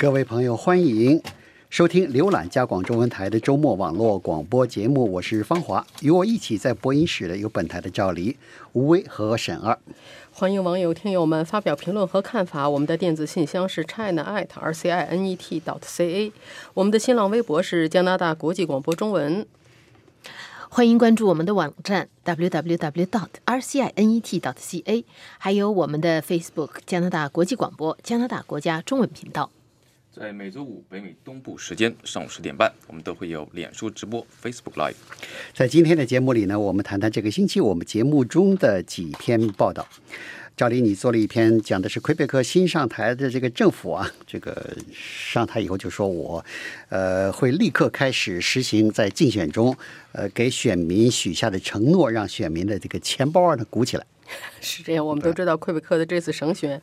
各位朋友，欢迎收听浏览加广中文台的周末网络广播节目，我是方华，与我一起在播音室的有本台的赵黎、吴威和沈二。欢迎网友、听友们发表评论和看法。我们的电子信箱是 china at r c i n e t dot c a，我们的新浪微博是加拿大国际广播中文。欢迎关注我们的网站 www dot r c i n e t dot c a，还有我们的 Facebook 加拿大国际广播加拿大国家中文频道。在每周五北美东部时间上午十点半，我们都会有脸书直播 Facebook Live。在今天的节目里呢，我们谈谈这个星期我们节目中的几篇报道。赵黎，你做了一篇讲的是魁北克新上台的这个政府啊，这个上台以后就说我，呃，会立刻开始实行在竞选中，呃，给选民许下的承诺，让选民的这个钱包呢鼓起来。是这样，我们都知道魁北克的这次省选，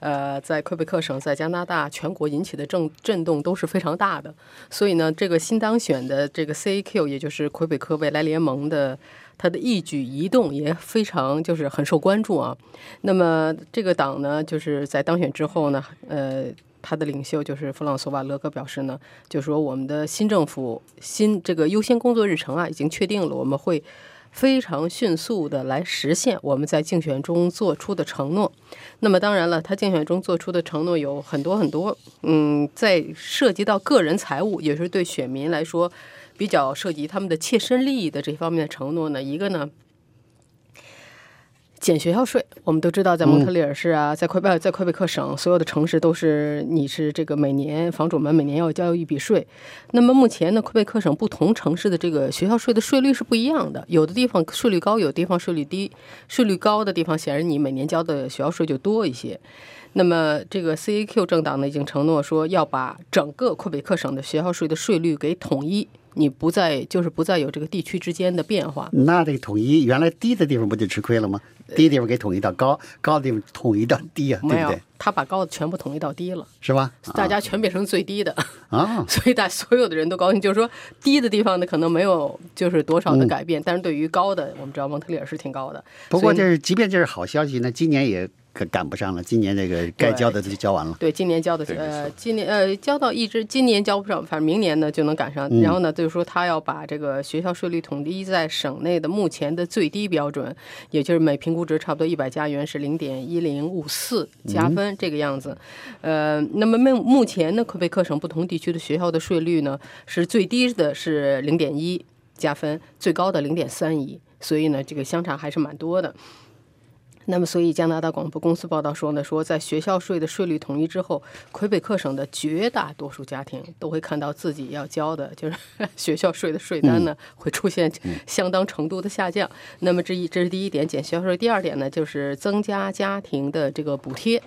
呃，在魁北克省，在加拿大全国引起的震震动都是非常大的。所以呢，这个新当选的这个 CAQ，也就是魁北克未来联盟的，他的一举一动也非常就是很受关注啊。那么这个党呢，就是在当选之后呢，呃，他的领袖就是弗朗索瓦勒格表示呢，就说我们的新政府新这个优先工作日程啊已经确定了，我们会。非常迅速的来实现我们在竞选中做出的承诺。那么当然了，他竞选中做出的承诺有很多很多。嗯，在涉及到个人财务，也是对选民来说比较涉及他们的切身利益的这方面的承诺呢。一个呢。减学校税，我们都知道，在蒙特利尔市啊，在魁北在魁北克省，所有的城市都是你是这个每年房主们每年要交一笔税。那么目前呢，魁北克省不同城市的这个学校税的税率是不一样的，有的地方税率高，有的地方税率低。税率高的地方，显然你每年交的学校税就多一些。那么这个 CAQ 政党呢，已经承诺说要把整个魁北克省的学校税的税率给统一。你不再就是不再有这个地区之间的变化，那这个统一原来低的地方不就吃亏了吗？低地方给统一到高，高的地方统一到低啊，对不对？他把高的全部统一到低了，是吧？大家全变成最低的啊，所以大所有的人都高兴，就是说低的地方呢可能没有就是多少的改变，但是对于高的，我们知道蒙特利尔是挺高的。不过这是即便这是好消息那，今年也。可赶不上了，今年这个该交的就交完了。对，今年交的呃，今年呃交到一直，今年交不上，反正明年呢就能赶上。然后呢，就是说他要把这个学校税率统一在省内的目前的最低标准，也就是每评估值差不多一百加元是零点一零五四加分这个样子。呃，那么目目前呢，魁北克省不同地区的学校的税率呢是最低的是零点一加分，最高的零点三一，所以呢这个相差还是蛮多的。那么，所以加拿大广播公司报道说呢，说在学校税的税率统一之后，魁北克省的绝大多数家庭都会看到自己要交的就是 学校税的税单呢，会出现相当程度的下降。那么，这一这是第一点，减学校税。第二点呢，就是增加家庭的这个补贴。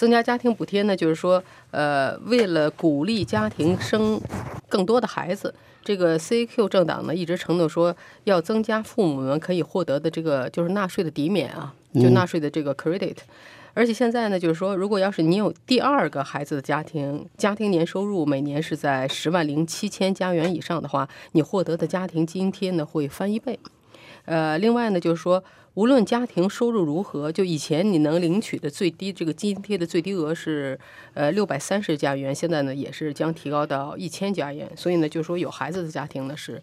增加家庭补贴呢，就是说，呃，为了鼓励家庭生更多的孩子。这个 CQ 政党呢，一直承诺说要增加父母们可以获得的这个就是纳税的抵免啊，就纳税的这个 credit。而且现在呢，就是说，如果要是你有第二个孩子的家庭，家庭年收入每年是在十万零七千加元以上的话，你获得的家庭津贴呢会翻一倍。呃，另外呢，就是说。无论家庭收入如何，就以前你能领取的最低这个津贴的最低额是呃六百三十加元，现在呢也是将提高到一千加元。所以呢，就是说有孩子的家庭呢是。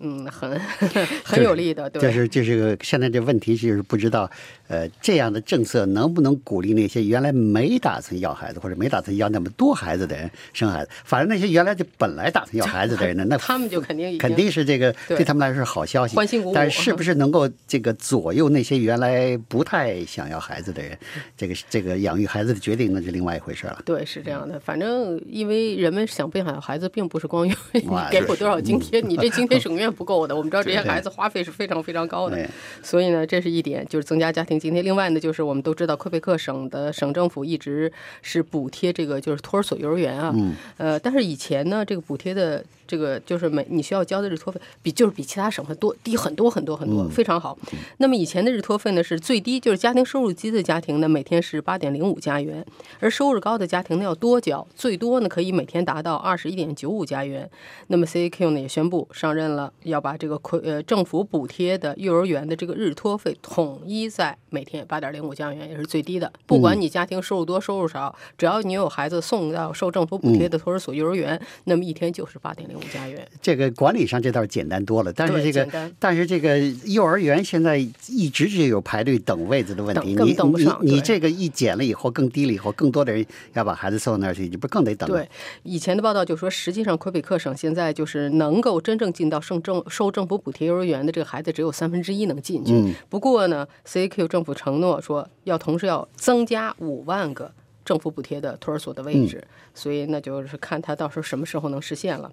嗯，很 很有利的，对。就是就是个现在这问题就是不知道，呃，这样的政策能不能鼓励那些原来没打算要孩子或者没打算要那么多孩子的人生孩子？反正那些原来就本来打算要孩子的人呢，那他们就肯定肯定是这个对他们来说是好消息，欢欣鼓舞。但是不是能够这个左右那些原来不太想要孩子的人，这个这个养育孩子的决定那是另外一回事了。对，是这样的。反正因为人们想不想要孩子，并不是光因为你给我多少津贴，你这津贴省院。不够的，我们知道这些孩子花费是非常非常高的，所以呢，这是一点，就是增加家庭津贴。另外呢，就是我们都知道，魁北克省的省政府一直是补贴这个就是托儿所、幼儿园啊，呃，但是以前呢，这个补贴的。这个就是每你需要交的日托费比就是比其他省份多低很多很多很多，非常好。那么以前的日托费呢是最低，就是家庭收入低的家庭呢每天是八点零五加元，而收入高的家庭呢要多交，最多呢可以每天达到二十一点九五加元。那么 CAQ 呢也宣布上任了要把这个亏呃政府补贴的幼儿园的这个日托费统一在每天八点零五加元，也是最低的。不管你家庭收入多收入少，只要你有孩子送到受政府补贴的托儿所、幼儿园，那么一天就是八点零五加元。这个管理上这倒是简单多了，但是这个但是这个幼儿园现在一直是有排队等位子的问题，等你等不上对你这个一减了以后更低了以后，更多的人要把孩子送到那儿去，你不更得等？对，以前的报道就说，实际上魁北克省现在就是能够真正进到圣政受政府补贴幼儿园的这个孩子只有三分之一能进去。嗯不过呢，CAQ 政府承诺说要同时要增加五万个。政府补贴的托儿所的位置，所以那就是看他到时候什么时候能实现了。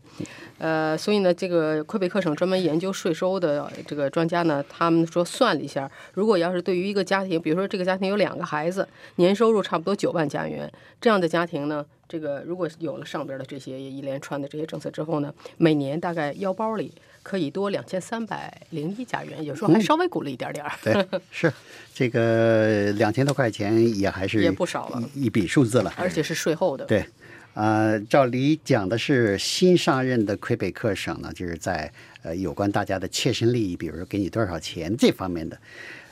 呃，所以呢，这个魁北克省专门研究税收的这个专家呢，他们说算了一下，如果要是对于一个家庭，比如说这个家庭有两个孩子，年收入差不多九万加元，这样的家庭呢，这个如果有了上边的这些一连串的这些政策之后呢，每年大概腰包里可以多两千三百零一加元，有时候还稍微鼓了一点点儿。对，是这个两千多块钱也还是也不少了一一笔数字了。而且是税后的。对，呃，照理讲的是新上任的魁北克省呢，就是在呃有关大家的切身利益，比如说给你多少钱这方面的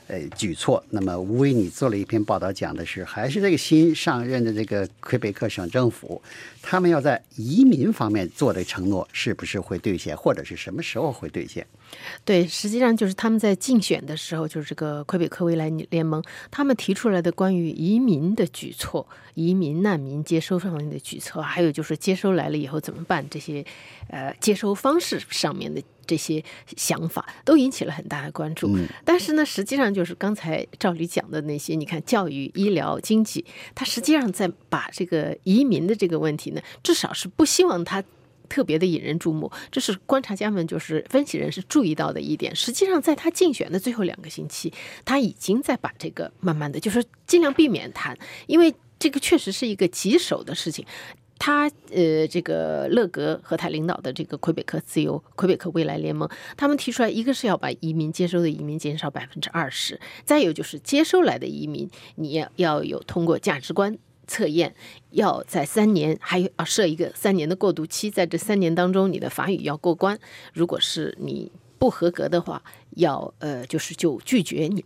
呃举措。那么吴威，你做了一篇报道，讲的是还是这个新上任的这个魁北克省政府，他们要在移民方面做的承诺是不是会兑现，或者是什么时候会兑现？对，实际上就是他们在竞选的时候，就是这个魁北克未来联盟，他们提出来的关于移民的举措、移民难民接收方面的举措，还有就是接收来了以后怎么办这些，呃，接收方式上面的这些想法，都引起了很大的关注。但是呢，实际上就是刚才赵理讲的那些，你看教育、医疗、经济，它实际上在把这个移民的这个问题呢，至少是不希望它。特别的引人注目，这是观察家们就是分析人是注意到的一点。实际上，在他竞选的最后两个星期，他已经在把这个慢慢的，就是尽量避免谈，因为这个确实是一个棘手的事情。他呃，这个勒格和他领导的这个魁北克自由、魁北克未来联盟，他们提出来，一个是要把移民接收的移民减少百分之二十，再有就是接收来的移民，你要要有通过价值观。测验要在三年，还有要设一个三年的过渡期，在这三年当中，你的法语要过关。如果是你不合格的话，要呃就是就拒绝你。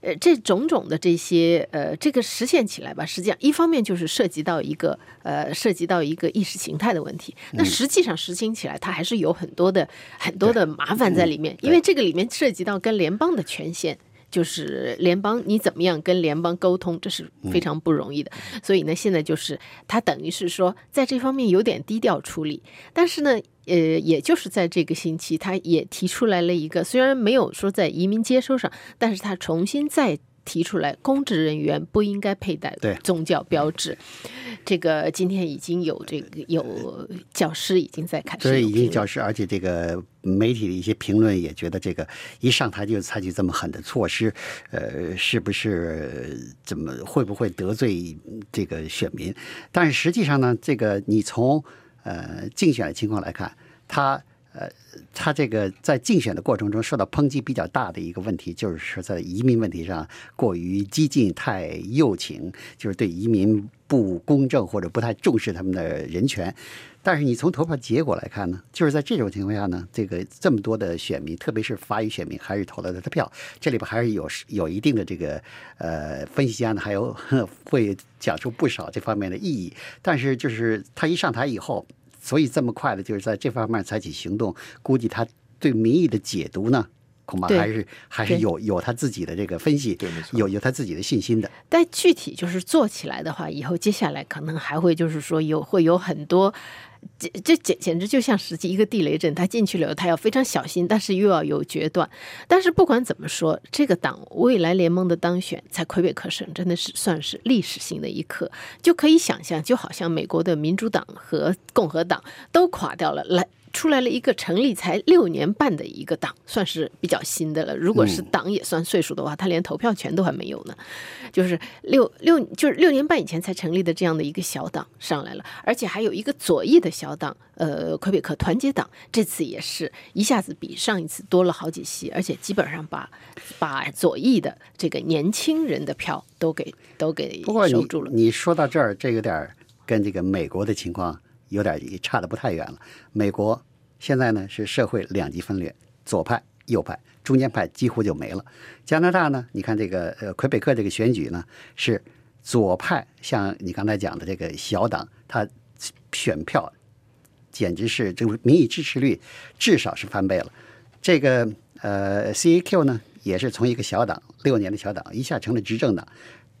呃，这种种的这些呃，这个实现起来吧，实际上一方面就是涉及到一个呃，涉及到一个意识形态的问题。那实际上实行起来，它还是有很多的很多的麻烦在里面，因为这个里面涉及到跟联邦的权限。就是联邦，你怎么样跟联邦沟通，这是非常不容易的。所以呢，现在就是他等于是说，在这方面有点低调处理，但是呢，呃，也就是在这个星期，他也提出来了一个，虽然没有说在移民接收上，但是他重新再提出来，公职人员不应该佩戴宗教标志。这个今天已经有这个有教师已经在开始所以已经教师，而且这个媒体的一些评论也觉得，这个一上台就采取这么狠的措施，呃，是不是怎么会不会得罪这个选民？但是实际上呢，这个你从呃竞选的情况来看，他。呃，他这个在竞选的过程中受到抨击比较大的一个问题，就是说在移民问题上过于激进、太右倾，就是对移民不公正或者不太重视他们的人权。但是你从投票结果来看呢，就是在这种情况下呢，这个这么多的选民，特别是法语选民，还是投了他的票。这里边还是有有一定的这个呃分析家呢，还有会讲出不少这方面的意义。但是就是他一上台以后。所以这么快的，就是在这方面采取行动，估计他对民意的解读呢，恐怕还是还是有有他自己的这个分析，对有有他自己的信心的。但具体就是做起来的话，以后接下来可能还会就是说有会有很多，简这简简直就像实际一个地雷阵，他进去了，他要非常小心，但是又要有决断。但是不管怎么说，这个党未来联盟的当选，在魁北克省真的是算是历史性的一刻，就可以想象，就好像美国的民主党和共和党都垮掉了，来。出来了一个成立才六年半的一个党，算是比较新的了。如果是党也算岁数的话，他连投票权都还没有呢。就是六六就是六年半以前才成立的这样的一个小党上来了，而且还有一个左翼的小党，呃，魁北克团结党，这次也是一下子比上一次多了好几席，而且基本上把把左翼的这个年轻人的票都给 都给不过你收住了。你说到这儿，这有点儿跟这个美国的情况有点儿也差的不太远了。美国现在呢是社会两极分裂，左派、右派，中间派几乎就没了。加拿大呢，你看这个呃魁北克这个选举呢，是左派，像你刚才讲的这个小党，它选票简直是这个民意支持率至少是翻倍了。这个呃 CAQ 呢，也是从一个小党六年的小党一下成了执政党，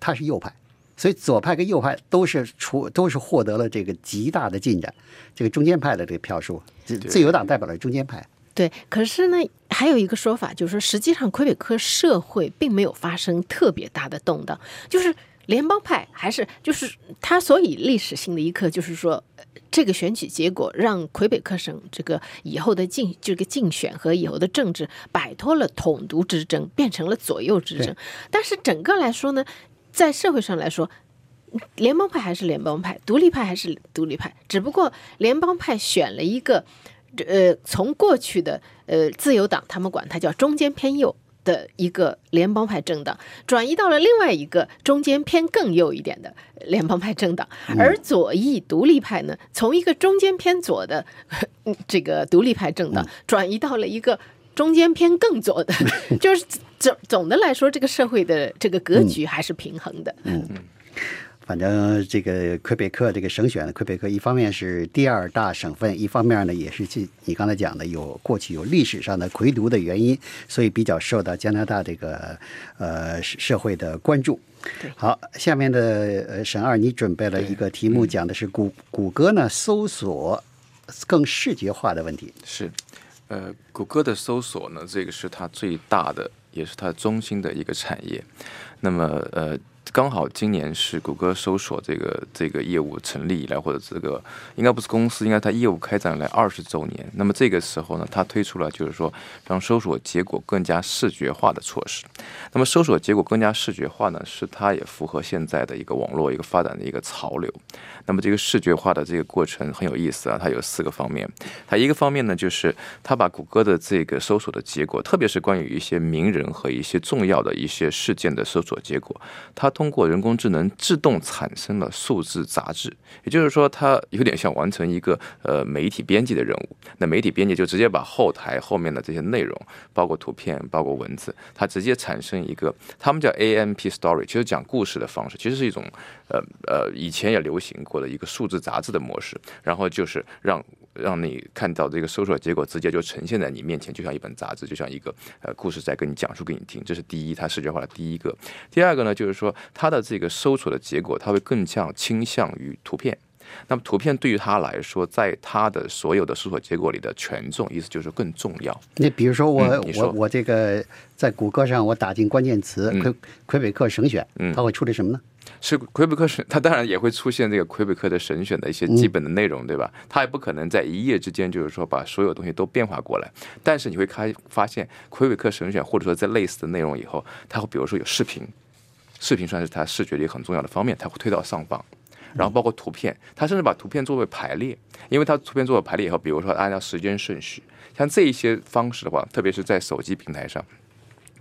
它是右派。所以左派跟右派都是出都是获得了这个极大的进展，这个中间派的这个票数，自自由党代表了中间派。对，可是呢，还有一个说法就是说，实际上魁北克社会并没有发生特别大的动荡，就是联邦派还是就是他所以历史性的一刻，就是说这个选举结果让魁北克省这个以后的竞这个竞选和以后的政治摆脱了统独之争，变成了左右之争。但是整个来说呢？在社会上来说，联邦派还是联邦派，独立派还是独立派。只不过联邦派选了一个，呃，从过去的呃自由党，他们管它叫中间偏右的一个联邦派政党，转移到了另外一个中间偏更右一点的联邦派政党。而左翼独立派呢，从一个中间偏左的 这个独立派政党，转移到了一个。中间偏更左的，就是总总的来说，这个社会的这个格局还是平衡的。嗯嗯，反正这个魁北克这个省选，魁北克一方面是第二大省份，一方面呢也是去你刚才讲的有过去有历史上的魁独的原因，所以比较受到加拿大这个呃社会的关注。好，下面的呃沈二，你准备了一个题目，讲的是谷谷歌呢搜索更视觉化的问题。是。呃，谷歌的搜索呢，这个是它最大的，也是它中心的一个产业。那么，呃。刚好今年是谷歌搜索这个这个业务成立以来，或者这个应该不是公司，应该它业务开展来二十周年。那么这个时候呢，它推出了就是说让搜索结果更加视觉化的措施。那么搜索结果更加视觉化呢，是它也符合现在的一个网络一个发展的一个潮流。那么这个视觉化的这个过程很有意思啊，它有四个方面。它一个方面呢，就是它把谷歌的这个搜索的结果，特别是关于一些名人和一些重要的一些事件的搜索结果，它。通过人工智能自动产生了数字杂志，也就是说，它有点像完成一个呃媒体编辑的任务。那媒体编辑就直接把后台后面的这些内容，包括图片、包括文字，它直接产生一个，他们叫 AMP Story，其实讲故事的方式，其实是一种呃呃以前也流行过的一个数字杂志的模式。然后就是让让你看到这个搜索结果直接就呈现在你面前，就像一本杂志，就像一个呃故事在跟你讲述给你听。这是第一，它视觉化的第一个。第二个呢，就是说。它的这个搜索的结果，它会更像倾向于图片。那么图片对于他来说，在他的所有的搜索结果里的权重，意思就是更重要。那比如说我我我这个在谷歌上我打进关键词“魁魁北克省选”，它会出来什么呢？是魁北克省，它当然也会出现这个魁北克的省选的一些基本的内容，对吧？它也不可能在一夜之间就是说把所有东西都变化过来。但是你会开发现，魁北克省选或者说在类似的内容以后，它会比如说有视频。视频算是它视觉里很重要的方面，它会推到上方，然后包括图片，它甚至把图片作为排列，因为它图片作为排列以后，比如说按照时间顺序，像这一些方式的话，特别是在手机平台上。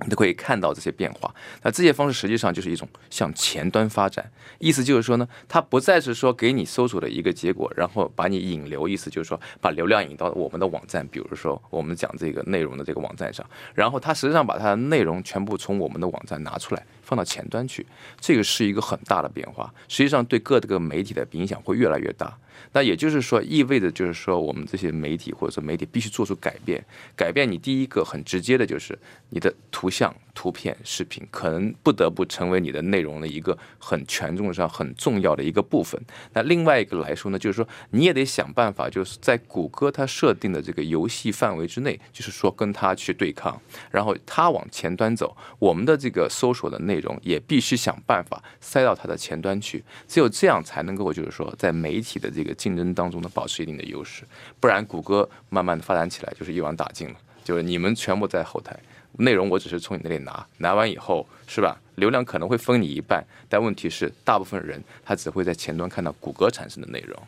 你都可以看到这些变化。那这些方式实际上就是一种向前端发展，意思就是说呢，它不再是说给你搜索的一个结果，然后把你引流，意思就是说把流量引到我们的网站，比如说我们讲这个内容的这个网站上，然后它实际上把它的内容全部从我们的网站拿出来放到前端去，这个是一个很大的变化，实际上对各个媒体的影响会越来越大。那也就是说，意味着就是说，我们这些媒体或者说媒体必须做出改变。改变你第一个很直接的就是你的图像。图片、视频可能不得不成为你的内容的一个很权重上很重要的一个部分。那另外一个来说呢，就是说你也得想办法，就是在谷歌它设定的这个游戏范围之内，就是说跟它去对抗，然后它往前端走，我们的这个搜索的内容也必须想办法塞到它的前端去。只有这样才能够就是说在媒体的这个竞争当中呢保持一定的优势，不然谷歌慢慢的发展起来就是一网打尽了，就是你们全部在后台。内容我只是从你那里拿，拿完以后是吧？流量可能会分你一半，但问题是，大部分人他只会在前端看到谷歌产生的内容。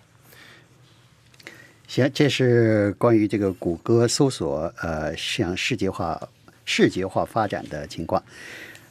行，这是关于这个谷歌搜索呃向视觉化、视觉化发展的情况。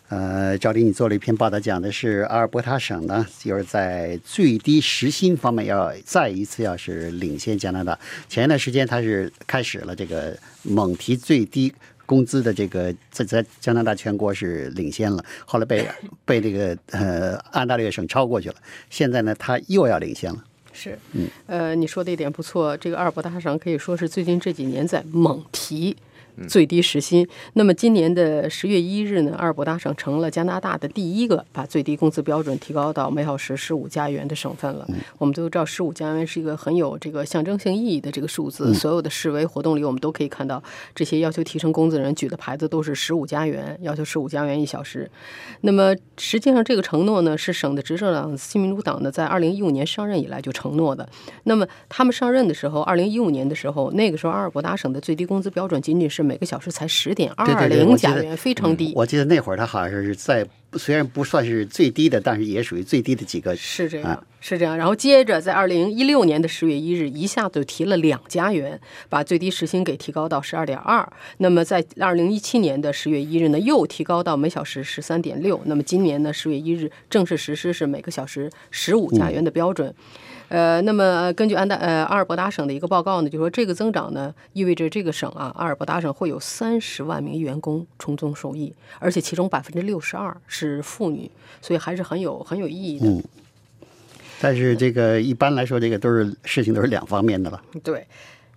呃，赵林，你做了一篇报道，讲的是阿尔伯塔省呢，就是在最低时薪方面要再一次要是领先加拿大。前一段时间他是开始了这个猛提最低工资的这个，在在加拿大全国是领先了，后来被 被这个呃安大略省超过去了。现在呢，他又要领先了。是，嗯呃，你说的一点不错，这个阿尔伯大省可以说是最近这几年在猛提。最低时薪。那么今年的十月一日呢，阿尔伯达省成了加拿大的第一个把最低工资标准提高到每小时十五加元的省份了。我们都知道，十五加元是一个很有这个象征性意义的这个数字。所有的示威活动里，我们都可以看到这些要求提升工资的人举的牌子都是十五加元，要求十五加元一小时。那么实际上，这个承诺呢，是省的执政党新民主党呢，在二零一五年上任以来就承诺的。那么他们上任的时候，二零一五年的时候，那个时候阿尔伯达省的最低工资标准仅仅是。每个小时才十点二零加元，非常低。我记得那会儿它好像是在，虽然不算是最低的，但是也属于最低的几个。是这样，是这样。然后接着在二零一六年的十月一日，一下子提了两加元，把最低时薪给提高到十二点二。那么在二零一七年的十月一日呢，又提高到每小时十三点六。那么今年呢，十月一日正式实施是每个小时十五加元的标准。呃，那么根据安大呃阿尔伯达省的一个报告呢，就说这个增长呢，意味着这个省啊，阿尔伯达省会有三十万名员工从中受益，而且其中百分之六十二是妇女，所以还是很有很有意义的。嗯，但是这个一般来说，这个都是事情都是两方面的了。对，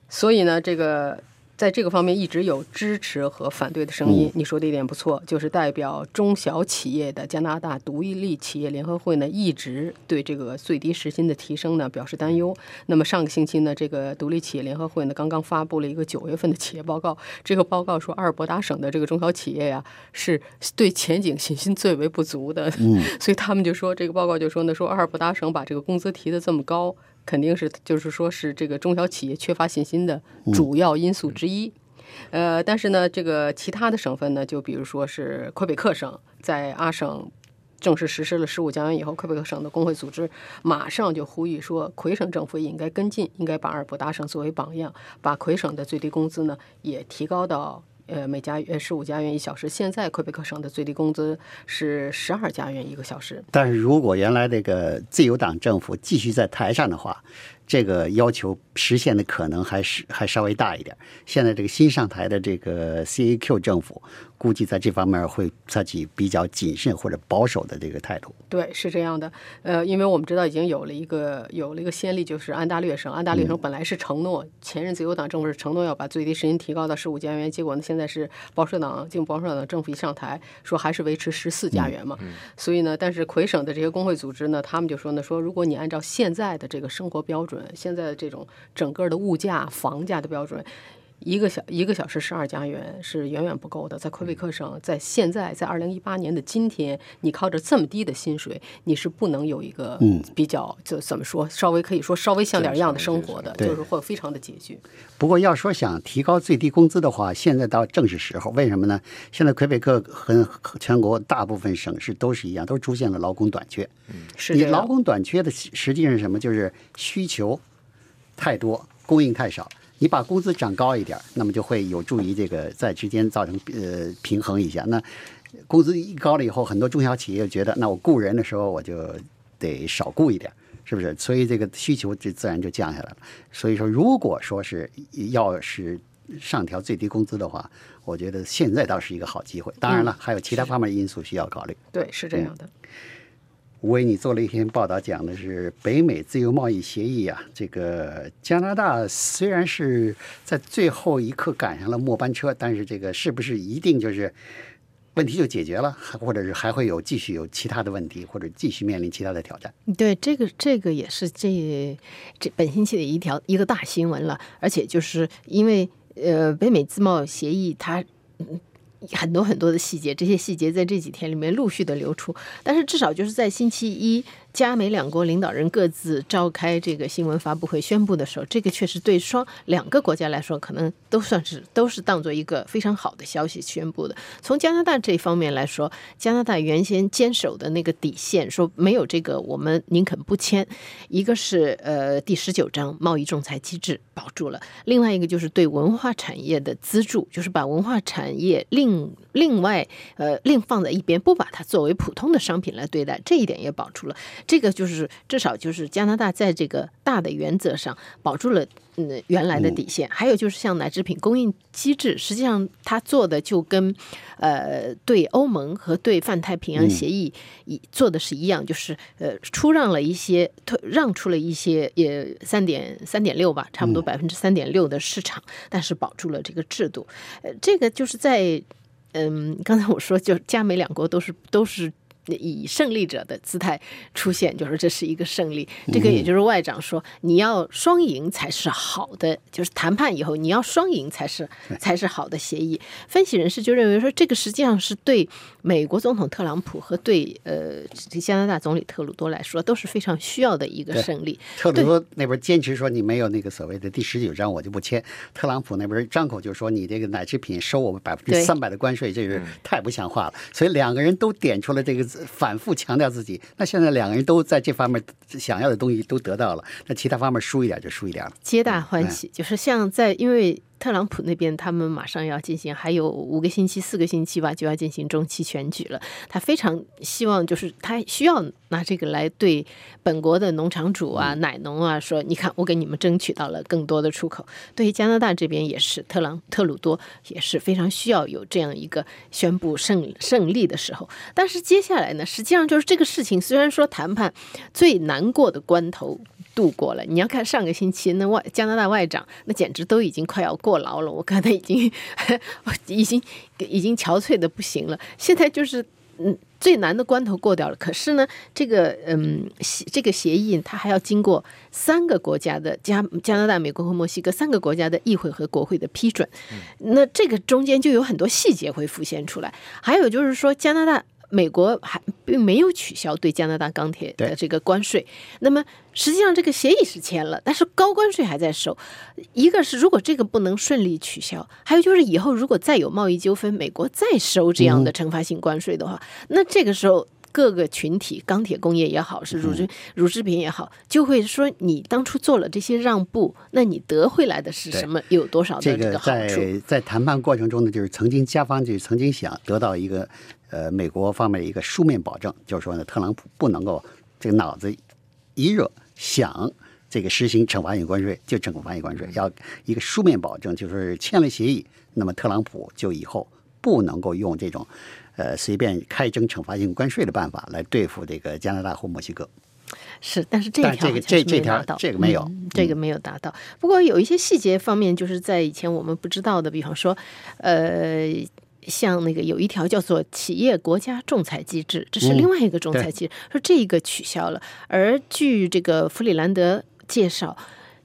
所以呢，这个。在这个方面一直有支持和反对的声音。你说的一点不错，就是代表中小企业的加拿大独立企业联合会呢，一直对这个最低时薪的提升呢表示担忧。那么上个星期呢，这个独立企业联合会呢刚刚发布了一个九月份的企业报告。这个报告说，阿尔伯达省的这个中小企业呀，是对前景信心最为不足的。嗯，所以他们就说，这个报告就说呢，说阿尔伯达省把这个工资提的这么高。肯定是，就是说是这个中小企业缺乏信心的主要因素之一。呃，但是呢，这个其他的省份呢，就比如说是魁北克省，在阿省正式实施了十五加元以后，魁北克省的工会组织马上就呼吁说，魁省政府也应该跟进，应该把阿尔伯达省作为榜样，把魁省的最低工资呢也提高到。呃，每家呃十五加元一小时。现在魁北克省的最低工资是十二加元一个小时。但是如果原来那个自由党政府继续在台上的话，这个要求实现的可能还是还稍微大一点。现在这个新上台的这个 CAQ 政府。估计在这方面会采取比较谨慎或者保守的这个态度。对，是这样的。呃，因为我们知道已经有了一个有了一个先例，就是安大略省。安大略省本来是承诺前任自由党政府是承诺要把最低时薪提高到十五加元，结果呢，现在是保守党进保守党政府一上台，说还是维持十四加元嘛。所以呢，但是魁省的这些工会组织呢，他们就说呢，说如果你按照现在的这个生活标准，现在的这种整个的物价、房价的标准。一个小一个小时十二加元是远远不够的，在魁北克省，在现在在二零一八年的今天，你靠着这么低的薪水，你是不能有一个比较就怎么说，稍微可以说稍微像点样的生活的，就是会非常的拮据。不过要说想提高最低工资的话，现在倒正是时候。为什么呢？现在魁北克和全国大部分省市都是一样，都出现了劳工短缺。嗯，是你劳工短缺的实际上是什么？就是需求太多，供应太少。你把工资涨高一点，那么就会有助于这个在之间造成呃平衡一下。那工资一高了以后，很多中小企业觉得，那我雇人的时候我就得少雇一点，是不是？所以这个需求就自然就降下来了。所以说，如果说是要是上调最低工资的话，我觉得现在倒是一个好机会。当然了，还有其他方面的因素需要考虑。对，是这样的。我为你做了一篇报道，讲的是北美自由贸易协议啊。这个加拿大虽然是在最后一刻赶上了末班车，但是这个是不是一定就是问题就解决了，还或者是还会有继续有其他的问题，或者继续面临其他的挑战？对，这个这个也是这这本星期的一条一个大新闻了。而且就是因为呃，北美自贸协议它。很多很多的细节，这些细节在这几天里面陆续的流出。但是至少就是在星期一，加美两国领导人各自召开这个新闻发布会宣布的时候，这个确实对双两个国家来说，可能都算是都是当做一个非常好的消息宣布的。从加拿大这方面来说，加拿大原先坚守的那个底线，说没有这个我们宁肯不签。一个是呃第十九章贸易仲裁机制保住了，另外一个就是对文化产业的资助，就是把文化产业另另外呃另放在一边，不把它作为普通的商品来对待，这一点也保住了。这个就是至少就是加拿大在这个大的原则上保住了嗯原来的底线。还有就是像奶制品供应机制，实际上它做的就跟呃对欧盟和对泛太平洋协议一做的是一样，就是呃出让了一些退让出了一些也三点三点六吧，差不多百分之三点六的市场，但是保住了这个制度。呃，这个就是在嗯刚才我说就加美两国都是都是。以胜利者的姿态出现，就是这是一个胜利。这个也就是外长说，你要双赢才是好的，就是谈判以后你要双赢才是才是好的协议。分析人士就认为说，这个实际上是对美国总统特朗普和对呃加拿大总理特鲁多来说都是非常需要的一个胜利。特鲁多那边坚持说你没有那个所谓的第十九章我就不签，特朗普那边张口就说你这个奶制品收我们百分之三百的关税，这是太不像话了。所以两个人都点出了这个。反复强调自己，那现在两个人都在这方面想要的东西都得到了，那其他方面输一点就输一点了，皆大欢喜。就是像在因为。特朗普那边，他们马上要进行，还有五个星期、四个星期吧，就要进行中期选举了。他非常希望，就是他需要拿这个来对本国的农场主啊、奶农啊说：“你看，我给你们争取到了更多的出口。”对于加拿大这边也是，特朗特鲁多也是非常需要有这样一个宣布胜胜利的时候。但是接下来呢，实际上就是这个事情，虽然说谈判最难过的关头。度过了，你要看上个星期那外加拿大外长，那简直都已经快要过劳了。我看他已经 已经已经憔悴的不行了。现在就是嗯最难的关头过掉了，可是呢，这个嗯这个协议它还要经过三个国家的加加拿大、美国和墨西哥三个国家的议会和国会的批准。那这个中间就有很多细节会浮现出来。还有就是说加拿大。美国还并没有取消对加拿大钢铁的这个关税，那么实际上这个协议是签了，但是高关税还在收。一个是如果这个不能顺利取消，还有就是以后如果再有贸易纠纷，美国再收这样的惩罚性关税的话，那这个时候各个群体，钢铁工业也好，是乳制乳制品也好，就会说你当初做了这些让步，那你得回来的是什么？有多少的这个好处？在在谈判过程中呢，就是曾经加方就曾经想得到一个。呃，美国方面一个书面保证，就是说呢，特朗普不能够这个脑子一热想这个实行惩罚性关税就惩罚性关税，要一个书面保证，就是签了协议，那么特朗普就以后不能够用这种呃随便开征惩罚性关税的办法来对付这个加拿大或墨西哥。是，但是这条这个这这条这个没有，这个没有达到。不过有一些细节方面，就是在以前我们不知道的，比方说，呃。像那个有一条叫做企业国家仲裁机制，这是另外一个仲裁机制，说这一个取消了。而据这个弗里兰德介绍，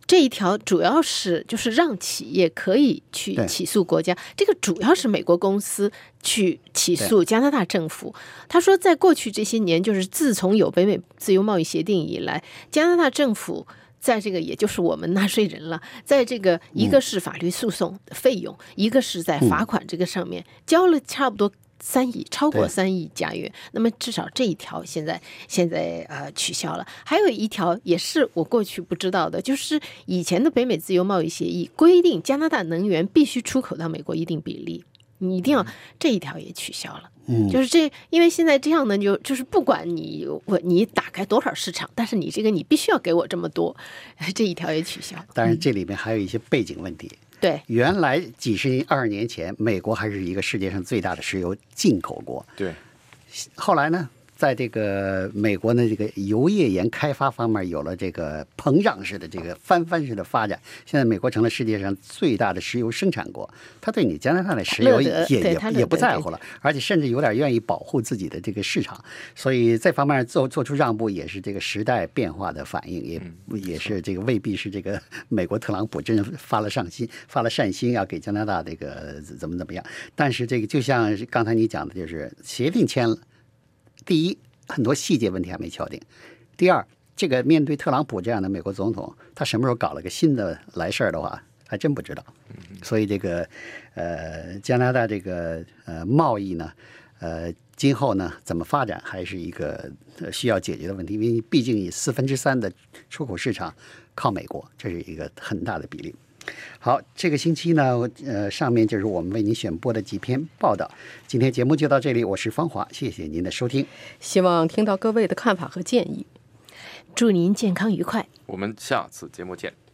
这一条主要是就是让企业可以去起诉国家，这个主要是美国公司去起诉加拿大政府。他说，在过去这些年，就是自从有北美自由贸易协定以来，加拿大政府。在这个，也就是我们纳税人了，在这个一个是法律诉讼费用，一个是在罚款这个上面交了差不多三亿，超过三亿加元。那么至少这一条现在现在呃取消了。还有一条也是我过去不知道的，就是以前的北美自由贸易协议规定，加拿大能源必须出口到美国一定比例。你一定要这一条也取消了，嗯，就是这，因为现在这样呢，就就是不管你我你打开多少市场，但是你这个你必须要给我这么多，这一条也取消。当然，这里面还有一些背景问题。对，原来几十年二十年前，美国还是一个世界上最大的石油进口国。对，后来呢？在这个美国呢，这个油页岩开发方面有了这个膨胀式的、这个翻番式的发展。现在美国成了世界上最大的石油生产国，他对你加拿大的石油也也也不在乎了，而且甚至有点愿意保护自己的这个市场。所以这方面做做出让步，也是这个时代变化的反应，也也是这个未必是这个美国特朗普真发了上心、发了善心要给加拿大这个怎么怎么样。但是这个就像刚才你讲的，就是协定签了。第一，很多细节问题还没敲定；第二，这个面对特朗普这样的美国总统，他什么时候搞了个新的来事儿的话，还真不知道。所以这个呃，加拿大这个呃贸易呢，呃，今后呢怎么发展，还是一个需要解决的问题，因为毕竟以四分之三的出口市场靠美国，这是一个很大的比例。好，这个星期呢，呃，上面就是我们为您选播的几篇报道。今天节目就到这里，我是芳华，谢谢您的收听。希望听到各位的看法和建议。祝您健康愉快。我们下次节目见。